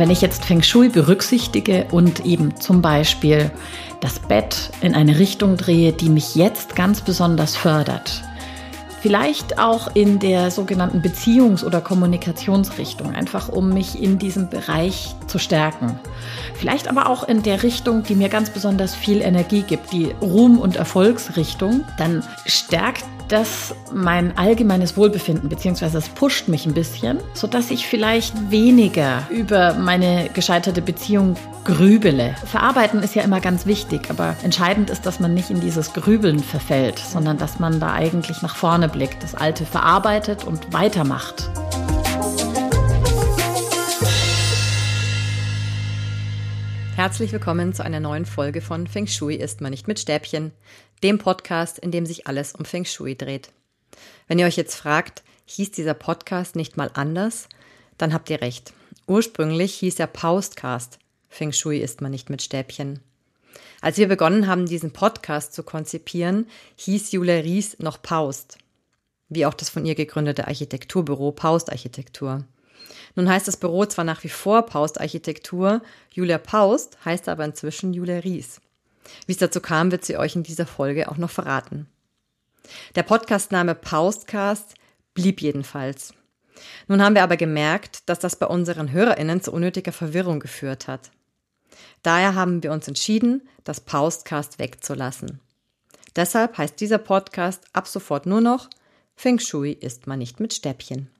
Wenn ich jetzt Feng Shui berücksichtige und eben zum Beispiel das Bett in eine Richtung drehe, die mich jetzt ganz besonders fördert, Vielleicht auch in der sogenannten Beziehungs- oder Kommunikationsrichtung, einfach um mich in diesem Bereich zu stärken. Vielleicht aber auch in der Richtung, die mir ganz besonders viel Energie gibt, die Ruhm- und Erfolgsrichtung. Dann stärkt das mein allgemeines Wohlbefinden, beziehungsweise es pusht mich ein bisschen, sodass ich vielleicht weniger über meine gescheiterte Beziehung grübele. Verarbeiten ist ja immer ganz wichtig, aber entscheidend ist, dass man nicht in dieses Grübeln verfällt, sondern dass man da eigentlich nach vorne blickt, das Alte verarbeitet und weitermacht. Herzlich willkommen zu einer neuen Folge von Feng Shui ist man nicht mit Stäbchen, dem Podcast, in dem sich alles um Feng Shui dreht. Wenn ihr euch jetzt fragt, hieß dieser Podcast nicht mal anders, dann habt ihr recht. Ursprünglich hieß er Paustcast. Feng Shui ist man nicht mit Stäbchen. Als wir begonnen haben, diesen Podcast zu konzipieren, hieß Julia Ries noch Paust. Wie auch das von ihr gegründete Architekturbüro Paust Architektur. Nun heißt das Büro zwar nach wie vor Paust Architektur, Julia Paust heißt aber inzwischen Julia Ries. Wie es dazu kam, wird sie euch in dieser Folge auch noch verraten. Der Podcastname Paustcast blieb jedenfalls. Nun haben wir aber gemerkt, dass das bei unseren HörerInnen zu unnötiger Verwirrung geführt hat. Daher haben wir uns entschieden, das Paustcast wegzulassen. Deshalb heißt dieser Podcast ab sofort nur noch Feng Shui ist man nicht mit Stäbchen.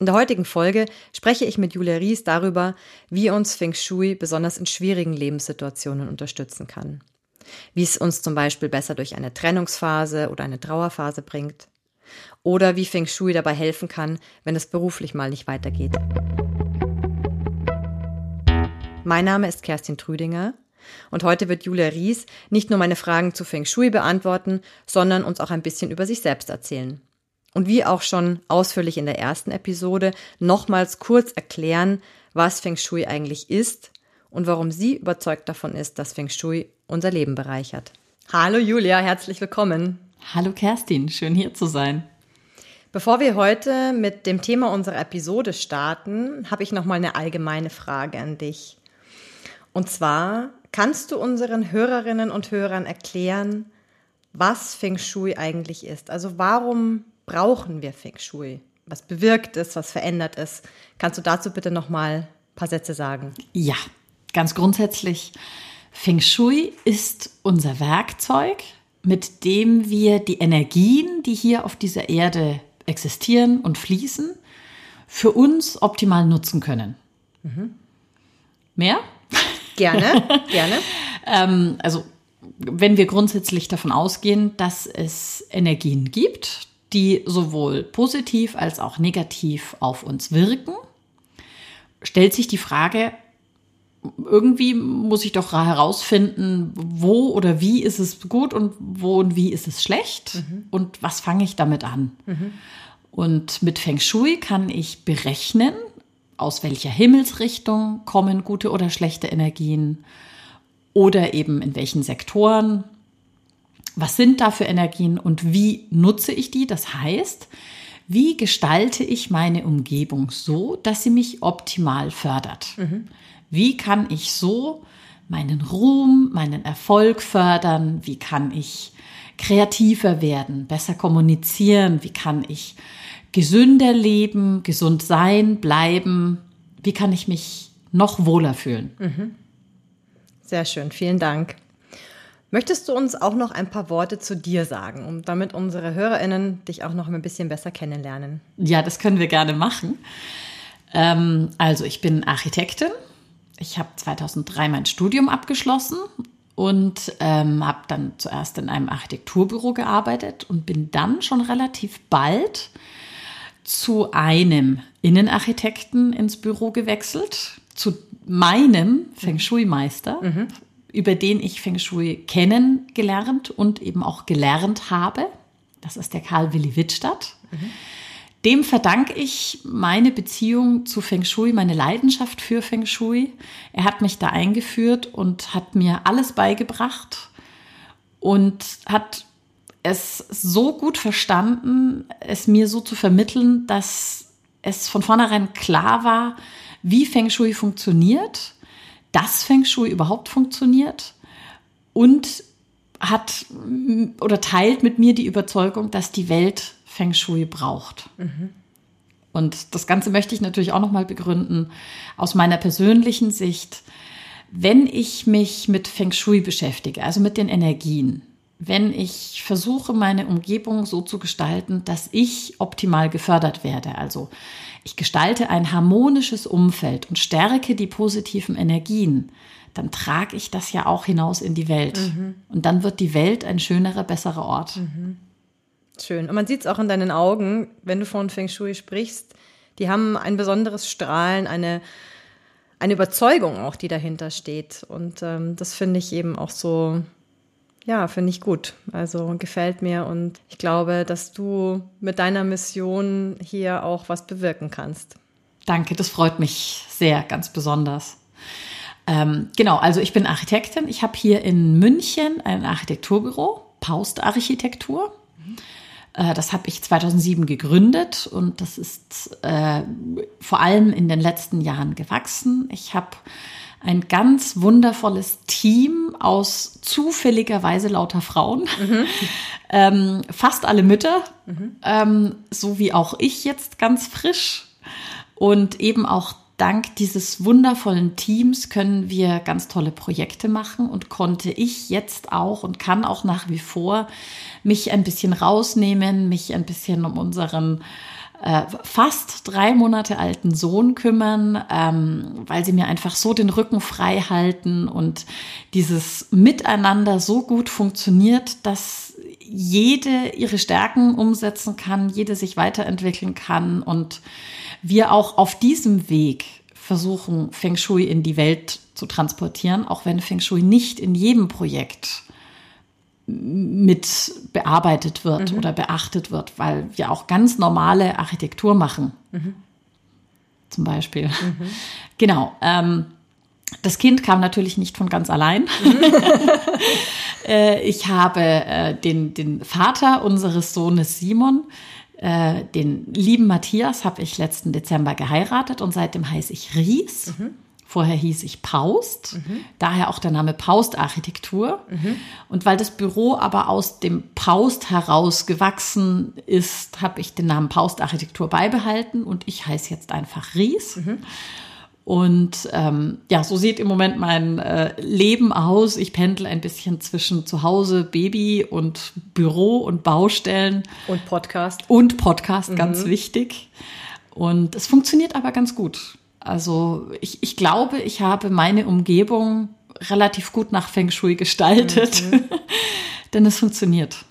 In der heutigen Folge spreche ich mit Julia Ries darüber, wie uns Feng Shui besonders in schwierigen Lebenssituationen unterstützen kann. Wie es uns zum Beispiel besser durch eine Trennungsphase oder eine Trauerphase bringt. Oder wie Feng Shui dabei helfen kann, wenn es beruflich mal nicht weitergeht. Mein Name ist Kerstin Trüdinger und heute wird Julia Ries nicht nur meine Fragen zu Feng Shui beantworten, sondern uns auch ein bisschen über sich selbst erzählen und wie auch schon ausführlich in der ersten Episode nochmals kurz erklären, was Feng Shui eigentlich ist und warum sie überzeugt davon ist, dass Feng Shui unser Leben bereichert. Hallo Julia, herzlich willkommen. Hallo Kerstin, schön hier zu sein. Bevor wir heute mit dem Thema unserer Episode starten, habe ich noch mal eine allgemeine Frage an dich. Und zwar, kannst du unseren Hörerinnen und Hörern erklären, was Feng Shui eigentlich ist? Also warum brauchen wir Feng Shui? Was bewirkt es, was verändert es? Kannst du dazu bitte noch mal ein paar Sätze sagen? Ja, ganz grundsätzlich. Feng Shui ist unser Werkzeug, mit dem wir die Energien, die hier auf dieser Erde existieren und fließen, für uns optimal nutzen können. Mhm. Mehr? Gerne, gerne. ähm, also wenn wir grundsätzlich davon ausgehen, dass es Energien gibt, die sowohl positiv als auch negativ auf uns wirken, stellt sich die Frage, irgendwie muss ich doch herausfinden, wo oder wie ist es gut und wo und wie ist es schlecht mhm. und was fange ich damit an. Mhm. Und mit Feng Shui kann ich berechnen, aus welcher Himmelsrichtung kommen gute oder schlechte Energien oder eben in welchen Sektoren was sind da für Energien und wie nutze ich die? Das heißt, wie gestalte ich meine Umgebung so, dass sie mich optimal fördert? Mhm. Wie kann ich so meinen Ruhm, meinen Erfolg fördern? Wie kann ich kreativer werden, besser kommunizieren? Wie kann ich gesünder leben, gesund sein, bleiben? Wie kann ich mich noch wohler fühlen? Mhm. Sehr schön, vielen Dank. Möchtest du uns auch noch ein paar Worte zu dir sagen, um damit unsere HörerInnen dich auch noch ein bisschen besser kennenlernen? Ja, das können wir gerne machen. Ähm, also, ich bin Architektin. Ich habe 2003 mein Studium abgeschlossen und ähm, habe dann zuerst in einem Architekturbüro gearbeitet und bin dann schon relativ bald zu einem Innenarchitekten ins Büro gewechselt, zu meinem Feng Shui-Meister. Mhm über den ich Feng Shui kennengelernt und eben auch gelernt habe. Das ist der Karl Willi Wittstadt. Mhm. Dem verdanke ich meine Beziehung zu Feng Shui, meine Leidenschaft für Feng Shui. Er hat mich da eingeführt und hat mir alles beigebracht und hat es so gut verstanden, es mir so zu vermitteln, dass es von vornherein klar war, wie Feng Shui funktioniert, dass Feng Shui überhaupt funktioniert und hat oder teilt mit mir die Überzeugung, dass die Welt Feng Shui braucht. Mhm. Und das Ganze möchte ich natürlich auch nochmal begründen aus meiner persönlichen Sicht. Wenn ich mich mit Feng Shui beschäftige, also mit den Energien, wenn ich versuche, meine Umgebung so zu gestalten, dass ich optimal gefördert werde, also ich gestalte ein harmonisches Umfeld und stärke die positiven Energien, dann trage ich das ja auch hinaus in die Welt. Mhm. Und dann wird die Welt ein schönerer, besserer Ort. Mhm. Schön. Und man sieht es auch in deinen Augen, wenn du von Feng Shui sprichst. Die haben ein besonderes Strahlen, eine, eine Überzeugung auch, die dahinter steht. Und ähm, das finde ich eben auch so, ja, finde ich gut. Also gefällt mir und ich glaube, dass du mit deiner Mission hier auch was bewirken kannst. Danke, das freut mich sehr, ganz besonders. Ähm, genau, also ich bin Architektin. Ich habe hier in München ein Architekturbüro, Paust Architektur. Äh, das habe ich 2007 gegründet und das ist äh, vor allem in den letzten Jahren gewachsen. Ich habe ein ganz wundervolles Team aus zufälligerweise lauter Frauen, mhm. ähm, fast alle Mütter, mhm. ähm, so wie auch ich jetzt ganz frisch. Und eben auch dank dieses wundervollen Teams können wir ganz tolle Projekte machen und konnte ich jetzt auch und kann auch nach wie vor mich ein bisschen rausnehmen, mich ein bisschen um unseren äh, fast drei Monate alten Sohn kümmern, ähm, weil sie mir einfach so den Rücken frei halten und dieses Miteinander so gut funktioniert, dass jede ihre Stärken umsetzen kann, jede sich weiterentwickeln kann und wir auch auf diesem Weg versuchen, Feng Shui in die Welt zu transportieren, auch wenn Feng Shui nicht in jedem Projekt mit bearbeitet wird mhm. oder beachtet wird, weil wir auch ganz normale Architektur machen. Mhm. Zum Beispiel. Mhm. Genau. Ähm, das Kind kam natürlich nicht von ganz allein. Mhm. äh, ich habe äh, den, den Vater unseres Sohnes Simon, äh, den lieben Matthias, habe ich letzten Dezember geheiratet und seitdem heiße ich Ries. Vorher hieß ich Paust, mhm. daher auch der Name Paust Architektur. Mhm. Und weil das Büro aber aus dem Paust heraus gewachsen ist, habe ich den Namen Paust Architektur beibehalten und ich heiße jetzt einfach Ries. Mhm. Und ähm, ja, so sieht im Moment mein äh, Leben aus. Ich pendel ein bisschen zwischen Zuhause, Baby und Büro und Baustellen. Und Podcast. Und Podcast, ganz mhm. wichtig. Und es funktioniert aber ganz gut. Also ich, ich glaube, ich habe meine Umgebung relativ gut nach Feng Shui gestaltet, mhm. denn es funktioniert.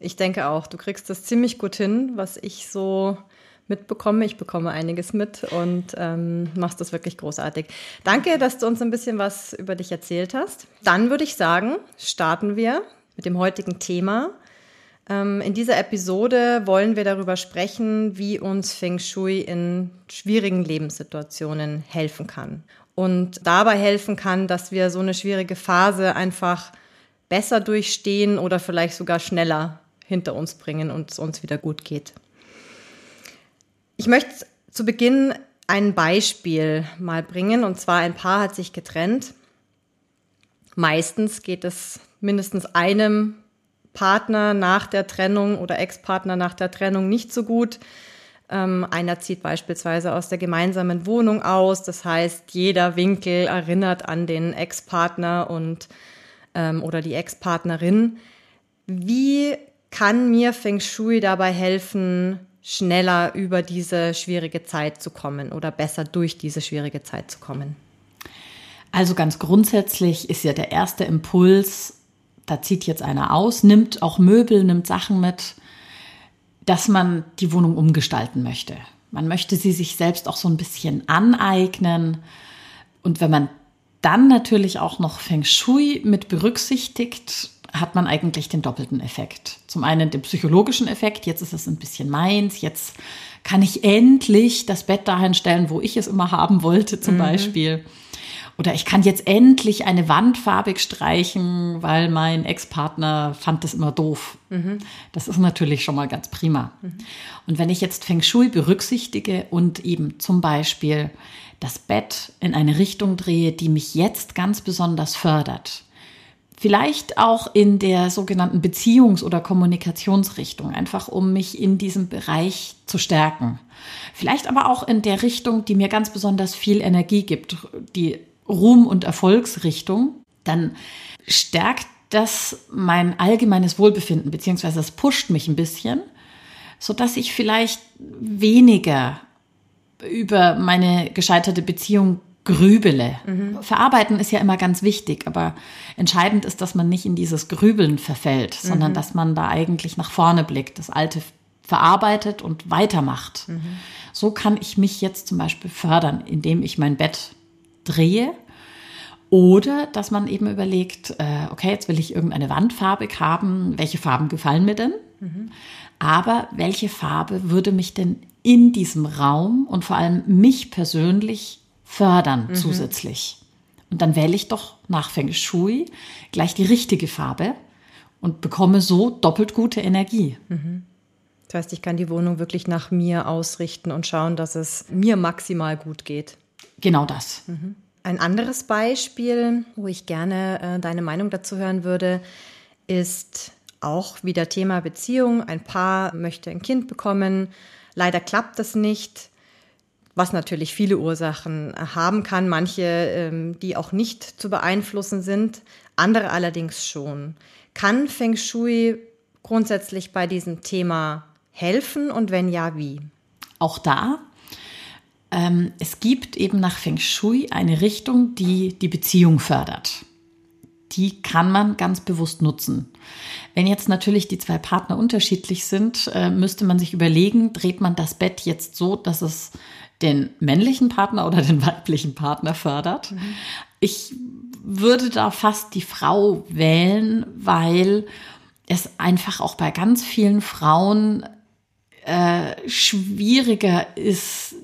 Ich denke auch, du kriegst das ziemlich gut hin, was ich so mitbekomme. Ich bekomme einiges mit und ähm, machst das wirklich großartig. Danke, dass du uns ein bisschen was über dich erzählt hast. Dann würde ich sagen, starten wir mit dem heutigen Thema. Ähm, in dieser Episode wollen wir darüber sprechen, wie uns Feng Shui in schwierigen Lebenssituationen helfen kann. Und dabei helfen kann, dass wir so eine schwierige Phase einfach besser durchstehen oder vielleicht sogar schneller hinter uns bringen und es uns wieder gut geht. Ich möchte zu Beginn ein Beispiel mal bringen. Und zwar ein Paar hat sich getrennt. Meistens geht es mindestens einem Partner nach der Trennung oder Ex-Partner nach der Trennung nicht so gut. Ähm, einer zieht beispielsweise aus der gemeinsamen Wohnung aus. Das heißt, jeder Winkel erinnert an den Ex-Partner und ähm, oder die Ex-Partnerin. Wie kann mir Feng Shui dabei helfen, schneller über diese schwierige Zeit zu kommen oder besser durch diese schwierige Zeit zu kommen? Also ganz grundsätzlich ist ja der erste Impuls, da zieht jetzt einer aus, nimmt auch Möbel, nimmt Sachen mit, dass man die Wohnung umgestalten möchte. Man möchte sie sich selbst auch so ein bisschen aneignen. Und wenn man dann natürlich auch noch Feng Shui mit berücksichtigt, hat man eigentlich den doppelten Effekt. Zum einen den psychologischen Effekt, jetzt ist es ein bisschen meins, jetzt kann ich endlich das Bett dahin stellen, wo ich es immer haben wollte, zum mhm. Beispiel. Oder ich kann jetzt endlich eine Wand farbig streichen, weil mein Ex-Partner fand das immer doof. Mhm. Das ist natürlich schon mal ganz prima. Mhm. Und wenn ich jetzt Feng Shui berücksichtige und eben zum Beispiel das Bett in eine Richtung drehe, die mich jetzt ganz besonders fördert, Vielleicht auch in der sogenannten Beziehungs- oder Kommunikationsrichtung, einfach um mich in diesem Bereich zu stärken. Vielleicht aber auch in der Richtung, die mir ganz besonders viel Energie gibt, die Ruhm- und Erfolgsrichtung, dann stärkt das mein allgemeines Wohlbefinden, beziehungsweise es pusht mich ein bisschen, so dass ich vielleicht weniger über meine gescheiterte Beziehung grübele. Mhm. Verarbeiten ist ja immer ganz wichtig, aber entscheidend ist, dass man nicht in dieses Grübeln verfällt, sondern mhm. dass man da eigentlich nach vorne blickt, das Alte verarbeitet und weitermacht. Mhm. So kann ich mich jetzt zum Beispiel fördern, indem ich mein Bett drehe. Oder dass man eben überlegt, äh, okay, jetzt will ich irgendeine Wand farbig haben. Welche Farben gefallen mir denn? Mhm. Aber welche Farbe würde mich denn in diesem Raum und vor allem mich persönlich fördern mhm. zusätzlich? Und dann wähle ich doch nach Feng Shui gleich die richtige Farbe und bekomme so doppelt gute Energie. Mhm. Das heißt, ich kann die Wohnung wirklich nach mir ausrichten und schauen, dass es mir maximal gut geht. Genau das. Mhm. Ein anderes Beispiel, wo ich gerne äh, deine Meinung dazu hören würde, ist auch wieder Thema Beziehung. Ein Paar möchte ein Kind bekommen. Leider klappt das nicht, was natürlich viele Ursachen haben kann. Manche, ähm, die auch nicht zu beeinflussen sind, andere allerdings schon. Kann Feng Shui grundsätzlich bei diesem Thema helfen und wenn ja, wie? Auch da ähm, es gibt eben nach Feng Shui eine Richtung, die die Beziehung fördert. Die kann man ganz bewusst nutzen. Wenn jetzt natürlich die zwei Partner unterschiedlich sind, äh, müsste man sich überlegen, dreht man das Bett jetzt so, dass es den männlichen Partner oder den weiblichen Partner fördert. Mhm. Ich würde da fast die Frau wählen, weil es einfach auch bei ganz vielen Frauen äh, schwieriger ist,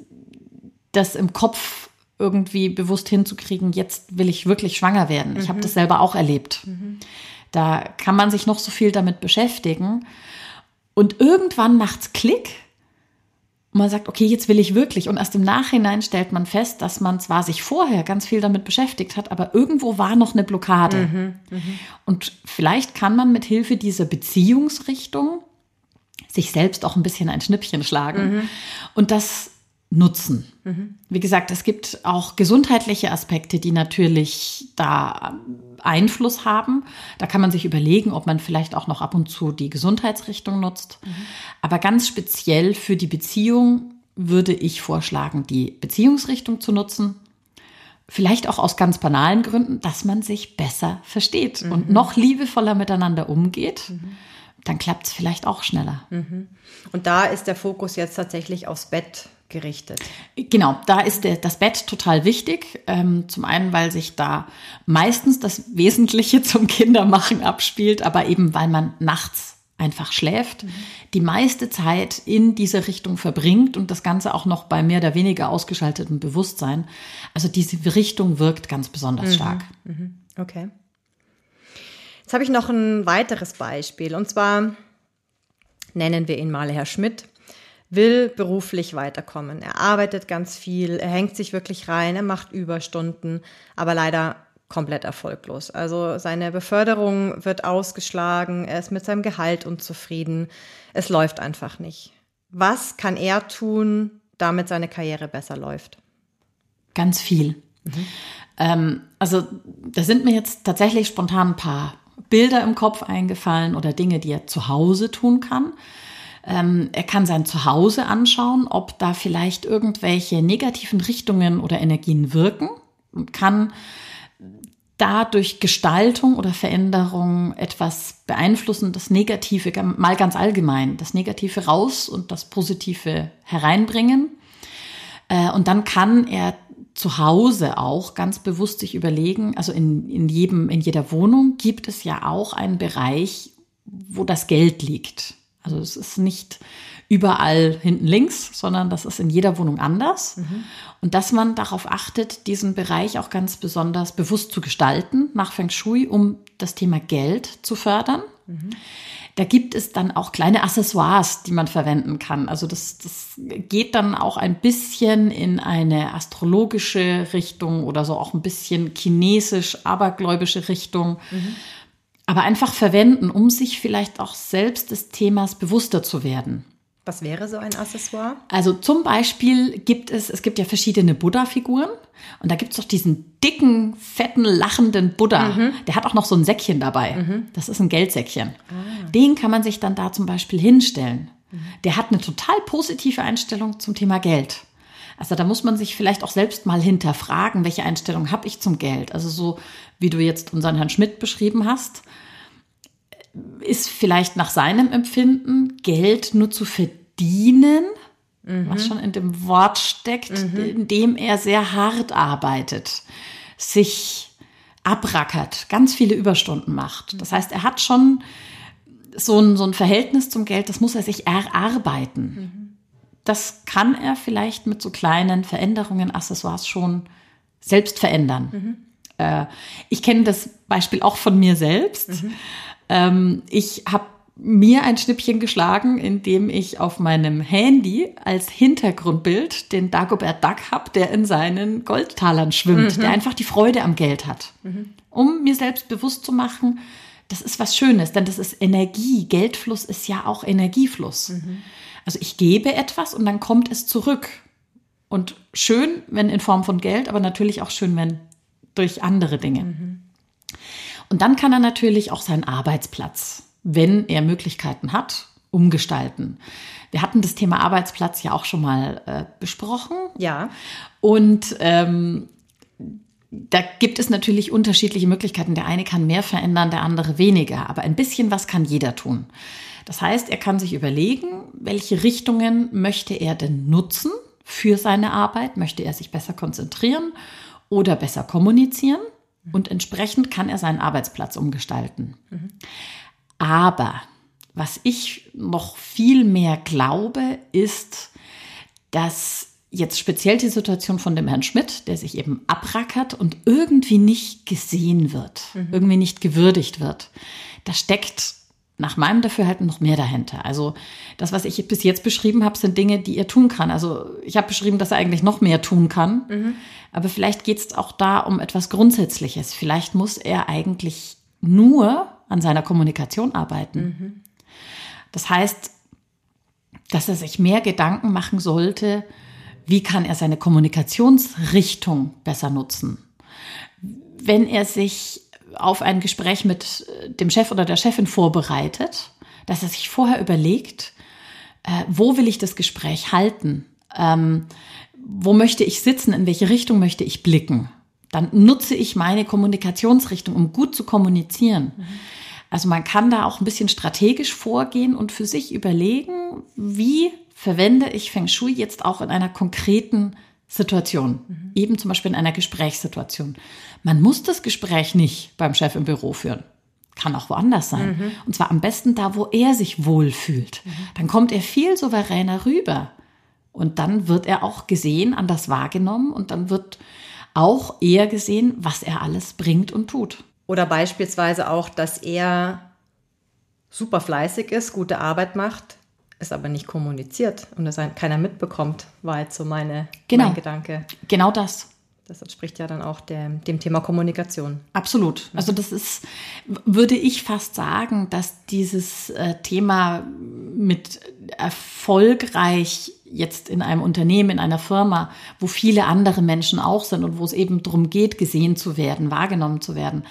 das im Kopf irgendwie bewusst hinzukriegen, jetzt will ich wirklich schwanger werden. Ich habe mhm. das selber auch erlebt. Mhm. Da kann man sich noch so viel damit beschäftigen. Und irgendwann macht's Klick. Und man sagt, okay, jetzt will ich wirklich. Und erst im Nachhinein stellt man fest, dass man zwar sich vorher ganz viel damit beschäftigt hat, aber irgendwo war noch eine Blockade. Mhm, mh. Und vielleicht kann man mit Hilfe dieser Beziehungsrichtung sich selbst auch ein bisschen ein Schnippchen schlagen. Mhm. Und das nutzen. Mhm. Wie gesagt, es gibt auch gesundheitliche Aspekte, die natürlich da Einfluss haben. Da kann man sich überlegen, ob man vielleicht auch noch ab und zu die Gesundheitsrichtung nutzt. Mhm. Aber ganz speziell für die Beziehung würde ich vorschlagen, die Beziehungsrichtung zu nutzen. Vielleicht auch aus ganz banalen Gründen, dass man sich besser versteht mhm. und noch liebevoller miteinander umgeht. Mhm. Dann klappt es vielleicht auch schneller. Mhm. Und da ist der Fokus jetzt tatsächlich aufs Bett gerichtet. Genau, da ist der, das Bett total wichtig. Ähm, zum einen, weil sich da meistens das Wesentliche zum Kindermachen abspielt, aber eben weil man nachts einfach schläft, mhm. die meiste Zeit in dieser Richtung verbringt und das Ganze auch noch bei mehr oder weniger ausgeschaltetem Bewusstsein. Also diese Richtung wirkt ganz besonders mhm. stark. Mhm. Okay. Jetzt habe ich noch ein weiteres Beispiel und zwar nennen wir ihn mal Herr Schmidt will beruflich weiterkommen. Er arbeitet ganz viel, er hängt sich wirklich rein, er macht Überstunden, aber leider komplett erfolglos. Also seine Beförderung wird ausgeschlagen, er ist mit seinem Gehalt unzufrieden, es läuft einfach nicht. Was kann er tun, damit seine Karriere besser läuft? Ganz viel. Mhm. Ähm, also da sind mir jetzt tatsächlich spontan ein paar Bilder im Kopf eingefallen oder Dinge, die er zu Hause tun kann. Ähm, er kann sein Zuhause anschauen, ob da vielleicht irgendwelche negativen Richtungen oder Energien wirken und kann da durch Gestaltung oder Veränderung etwas beeinflussen, das Negative, mal ganz allgemein, das Negative raus und das Positive hereinbringen. Äh, und dann kann er zu Hause auch ganz bewusst sich überlegen, also in, in jedem, in jeder Wohnung gibt es ja auch einen Bereich, wo das Geld liegt. Also es ist nicht überall hinten links, sondern das ist in jeder Wohnung anders. Mhm. Und dass man darauf achtet, diesen Bereich auch ganz besonders bewusst zu gestalten nach Feng Shui, um das Thema Geld zu fördern. Mhm. Da gibt es dann auch kleine Accessoires, die man verwenden kann. Also das, das geht dann auch ein bisschen in eine astrologische Richtung oder so auch ein bisschen chinesisch, abergläubische Richtung. Mhm. Aber einfach verwenden, um sich vielleicht auch selbst des Themas bewusster zu werden. Was wäre so ein Accessoire? Also zum Beispiel gibt es, es gibt ja verschiedene Buddha-Figuren und da gibt es doch diesen dicken, fetten, lachenden Buddha. Mhm. Der hat auch noch so ein Säckchen dabei. Mhm. Das ist ein Geldsäckchen. Ah. Den kann man sich dann da zum Beispiel hinstellen. Mhm. Der hat eine total positive Einstellung zum Thema Geld. Also da muss man sich vielleicht auch selbst mal hinterfragen, welche Einstellung habe ich zum Geld. Also so wie du jetzt unseren Herrn Schmidt beschrieben hast ist vielleicht nach seinem Empfinden Geld nur zu verdienen, mhm. was schon in dem Wort steckt, mhm. indem er sehr hart arbeitet, sich abrackert, ganz viele Überstunden macht. Das heißt, er hat schon so ein, so ein Verhältnis zum Geld, das muss er sich erarbeiten. Mhm. Das kann er vielleicht mit so kleinen Veränderungen, Accessoires schon selbst verändern. Mhm. Äh, ich kenne das Beispiel auch von mir selbst. Mhm. Ähm, ich habe mir ein Schnippchen geschlagen, indem ich auf meinem Handy als Hintergrundbild den Dagobert Duck habe, der in seinen Goldtalern schwimmt, mhm. der einfach die Freude am Geld hat. Mhm. Um mir selbst bewusst zu machen, das ist was Schönes, denn das ist Energie. Geldfluss ist ja auch Energiefluss. Mhm. Also ich gebe etwas und dann kommt es zurück. Und schön, wenn in Form von Geld, aber natürlich auch schön, wenn durch andere Dinge. Mhm. Und dann kann er natürlich auch seinen Arbeitsplatz, wenn er Möglichkeiten hat, umgestalten. Wir hatten das Thema Arbeitsplatz ja auch schon mal äh, besprochen. Ja. Und ähm, da gibt es natürlich unterschiedliche Möglichkeiten. Der eine kann mehr verändern, der andere weniger. Aber ein bisschen was kann jeder tun. Das heißt, er kann sich überlegen, welche Richtungen möchte er denn nutzen für seine Arbeit? Möchte er sich besser konzentrieren oder besser kommunizieren? Und entsprechend kann er seinen Arbeitsplatz umgestalten. Mhm. Aber was ich noch viel mehr glaube, ist, dass jetzt speziell die Situation von dem Herrn Schmidt, der sich eben abrackert und irgendwie nicht gesehen wird, mhm. irgendwie nicht gewürdigt wird. Da steckt nach meinem Dafürhalten noch mehr dahinter. Also das, was ich bis jetzt beschrieben habe, sind Dinge, die er tun kann. Also ich habe beschrieben, dass er eigentlich noch mehr tun kann. Mhm. Aber vielleicht geht es auch da um etwas Grundsätzliches. Vielleicht muss er eigentlich nur an seiner Kommunikation arbeiten. Mhm. Das heißt, dass er sich mehr Gedanken machen sollte, wie kann er seine Kommunikationsrichtung besser nutzen. Wenn er sich auf ein Gespräch mit äh, dem Chef oder der Chefin vorbereitet, dass er sich vorher überlegt, äh, wo will ich das Gespräch halten? Ähm, wo möchte ich sitzen? In welche Richtung möchte ich blicken? Dann nutze ich meine Kommunikationsrichtung, um gut zu kommunizieren. Mhm. Also man kann da auch ein bisschen strategisch vorgehen und für sich überlegen, wie verwende ich Feng Shui jetzt auch in einer konkreten Situation, mhm. eben zum Beispiel in einer Gesprächssituation. Man muss das Gespräch nicht beim Chef im Büro führen. Kann auch woanders sein. Mhm. Und zwar am besten da, wo er sich wohlfühlt. Mhm. Dann kommt er viel souveräner rüber. Und dann wird er auch gesehen, anders wahrgenommen und dann wird auch eher gesehen, was er alles bringt und tut. Oder beispielsweise auch, dass er super fleißig ist, gute Arbeit macht, es aber nicht kommuniziert und es keiner mitbekommt, war jetzt so meine, genau. mein Gedanke. Genau das. Das entspricht ja dann auch dem, dem Thema Kommunikation. Absolut. Also das ist, würde ich fast sagen, dass dieses äh, Thema mit erfolgreich jetzt in einem Unternehmen, in einer Firma, wo viele andere Menschen auch sind und wo es eben darum geht, gesehen zu werden, wahrgenommen zu werden.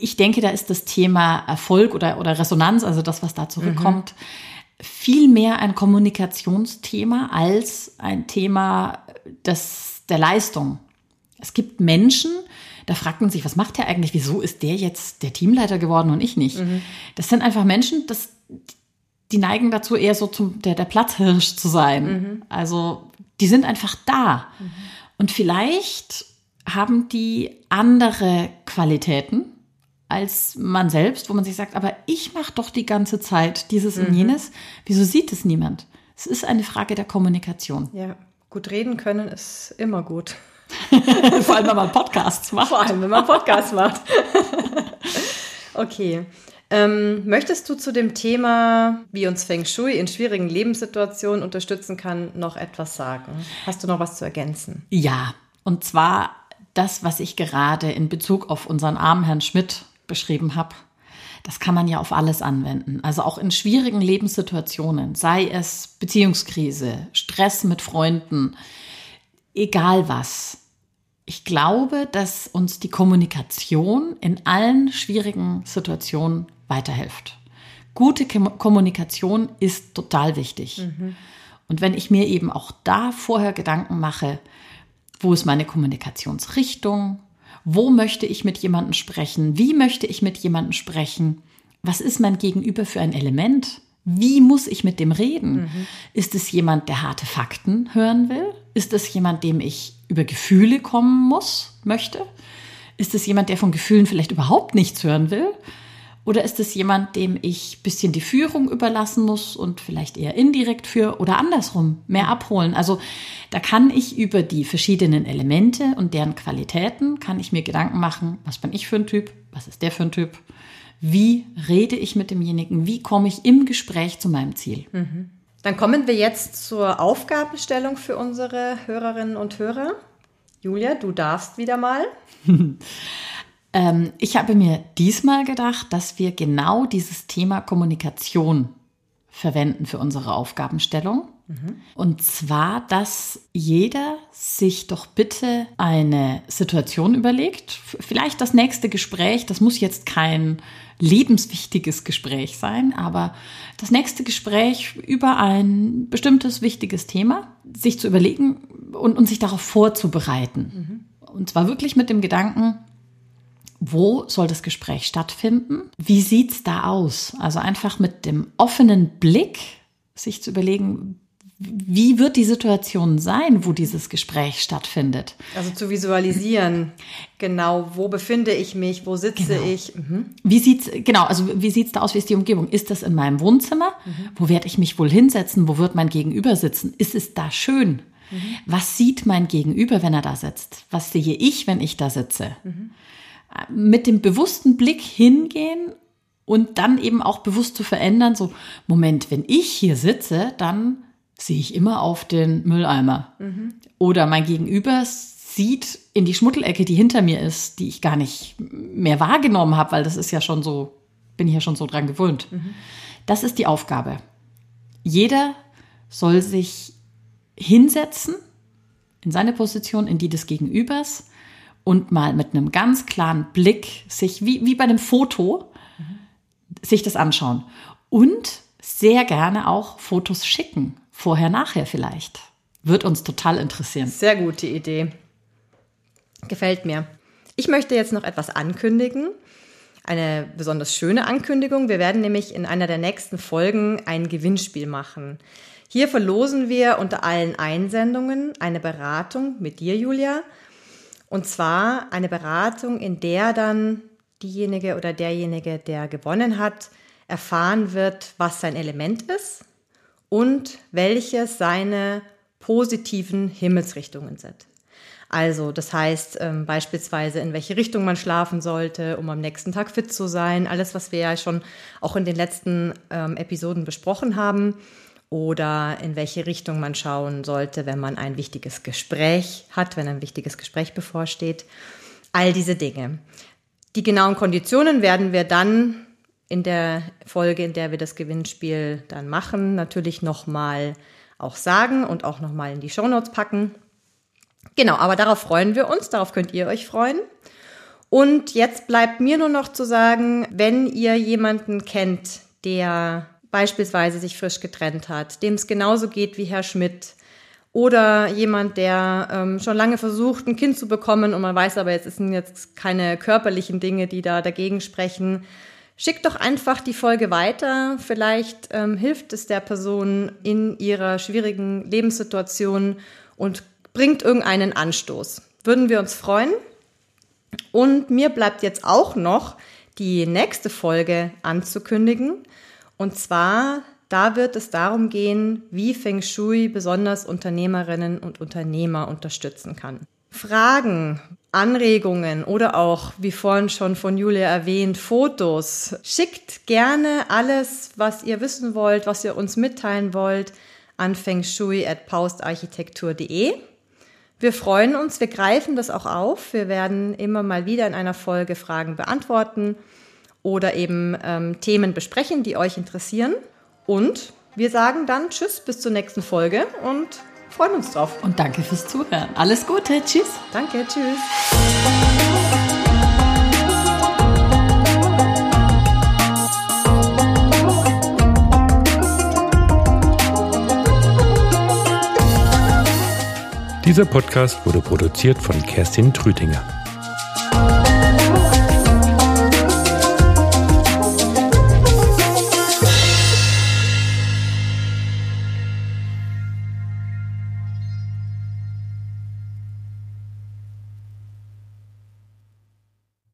Ich denke, da ist das Thema Erfolg oder, oder Resonanz, also das, was da zurückkommt, mhm. viel mehr ein Kommunikationsthema als ein Thema des, der Leistung. Es gibt Menschen, da fragt man sich, was macht der eigentlich? Wieso ist der jetzt der Teamleiter geworden und ich nicht? Mhm. Das sind einfach Menschen, das, die neigen dazu, eher so zum, der, der Platzhirsch zu sein. Mhm. Also, die sind einfach da. Mhm. Und vielleicht haben die andere Qualitäten als man selbst, wo man sich sagt, aber ich mache doch die ganze Zeit dieses und jenes. Wieso sieht es niemand? Es ist eine Frage der Kommunikation. Ja, gut reden können ist immer gut. Vor allem, wenn man Podcasts macht. Vor allem, wenn man Podcasts macht. okay. Ähm, möchtest du zu dem Thema, wie uns Feng Shui in schwierigen Lebenssituationen unterstützen kann, noch etwas sagen? Hast du noch was zu ergänzen? Ja, und zwar das, was ich gerade in Bezug auf unseren armen Herrn Schmidt beschrieben habe. Das kann man ja auf alles anwenden. Also auch in schwierigen Lebenssituationen, sei es Beziehungskrise, Stress mit Freunden, egal was. Ich glaube, dass uns die Kommunikation in allen schwierigen Situationen weiterhilft. Gute Kommunikation ist total wichtig. Mhm. Und wenn ich mir eben auch da vorher Gedanken mache, wo ist meine Kommunikationsrichtung? Wo möchte ich mit jemandem sprechen? Wie möchte ich mit jemandem sprechen? Was ist mein Gegenüber für ein Element? Wie muss ich mit dem reden? Mhm. Ist es jemand, der harte Fakten hören will? Ist es jemand, dem ich über Gefühle kommen muss, möchte? Ist es jemand, der von Gefühlen vielleicht überhaupt nichts hören will? Oder ist es jemand, dem ich ein bisschen die Führung überlassen muss und vielleicht eher indirekt für oder andersrum mehr abholen? Also da kann ich über die verschiedenen Elemente und deren Qualitäten, kann ich mir Gedanken machen, was bin ich für ein Typ, was ist der für ein Typ, wie rede ich mit demjenigen, wie komme ich im Gespräch zu meinem Ziel. Mhm. Dann kommen wir jetzt zur Aufgabenstellung für unsere Hörerinnen und Hörer. Julia, du darfst wieder mal. Ähm, ich habe mir diesmal gedacht, dass wir genau dieses Thema Kommunikation verwenden für unsere Aufgabenstellung. Mhm. Und zwar, dass jeder sich doch bitte eine Situation überlegt. Vielleicht das nächste Gespräch, das muss jetzt kein lebenswichtiges Gespräch sein, aber das nächste Gespräch über ein bestimmtes wichtiges Thema, sich zu überlegen und, und sich darauf vorzubereiten. Mhm. Und zwar wirklich mit dem Gedanken, wo soll das Gespräch stattfinden? Wie sieht's da aus? Also einfach mit dem offenen Blick sich zu überlegen, wie wird die Situation sein, wo dieses Gespräch stattfindet? Also zu visualisieren, genau, wo befinde ich mich, wo sitze genau. ich? Mhm. Wie sieht's genau, also wie sieht's da aus, wie ist die Umgebung? Ist das in meinem Wohnzimmer? Mhm. Wo werde ich mich wohl hinsetzen? Wo wird mein Gegenüber sitzen? Ist es da schön? Mhm. Was sieht mein Gegenüber, wenn er da sitzt? Was sehe ich, wenn ich da sitze? Mit dem bewussten Blick hingehen und dann eben auch bewusst zu verändern, so, Moment, wenn ich hier sitze, dann sehe ich immer auf den Mülleimer. Mhm. Oder mein Gegenüber sieht in die Schmuttelecke, die hinter mir ist, die ich gar nicht mehr wahrgenommen habe, weil das ist ja schon so, bin ich ja schon so dran gewöhnt. Mhm. Das ist die Aufgabe. Jeder soll sich hinsetzen in seine Position, in die des Gegenübers und mal mit einem ganz klaren Blick sich, wie, wie bei einem Foto, sich das anschauen. Und sehr gerne auch Fotos schicken. Vorher, nachher vielleicht. Wird uns total interessieren. Sehr gute Idee. Gefällt mir. Ich möchte jetzt noch etwas ankündigen. Eine besonders schöne Ankündigung. Wir werden nämlich in einer der nächsten Folgen ein Gewinnspiel machen. Hier verlosen wir unter allen Einsendungen eine Beratung mit dir, Julia, und zwar eine Beratung, in der dann diejenige oder derjenige, der gewonnen hat, erfahren wird, was sein Element ist und welche seine positiven Himmelsrichtungen sind. Also, das heißt ähm, beispielsweise, in welche Richtung man schlafen sollte, um am nächsten Tag fit zu sein. Alles, was wir ja schon auch in den letzten ähm, Episoden besprochen haben oder in welche Richtung man schauen sollte, wenn man ein wichtiges Gespräch hat, wenn ein wichtiges Gespräch bevorsteht. All diese Dinge. Die genauen Konditionen werden wir dann in der Folge, in der wir das Gewinnspiel dann machen, natürlich nochmal auch sagen und auch nochmal in die Shownotes packen. Genau, aber darauf freuen wir uns, darauf könnt ihr euch freuen. Und jetzt bleibt mir nur noch zu sagen, wenn ihr jemanden kennt, der beispielsweise sich frisch getrennt hat, dem es genauso geht wie Herr Schmidt oder jemand, der ähm, schon lange versucht, ein Kind zu bekommen und man weiß aber, jetzt sind jetzt keine körperlichen Dinge, die da dagegen sprechen. Schickt doch einfach die Folge weiter. Vielleicht ähm, hilft es der Person in ihrer schwierigen Lebenssituation und bringt irgendeinen Anstoß. Würden wir uns freuen. Und mir bleibt jetzt auch noch die nächste Folge anzukündigen. Und zwar, da wird es darum gehen, wie Feng Shui besonders Unternehmerinnen und Unternehmer unterstützen kann. Fragen, Anregungen oder auch, wie vorhin schon von Julia erwähnt, Fotos. Schickt gerne alles, was ihr wissen wollt, was ihr uns mitteilen wollt, an fengshui.paustarchitektur.de. Wir freuen uns, wir greifen das auch auf. Wir werden immer mal wieder in einer Folge Fragen beantworten oder eben ähm, Themen besprechen, die euch interessieren. Und wir sagen dann Tschüss bis zur nächsten Folge und freuen uns drauf. Und danke fürs Zuhören. Alles Gute. Tschüss. Danke. Tschüss. Dieser Podcast wurde produziert von Kerstin Trütinger.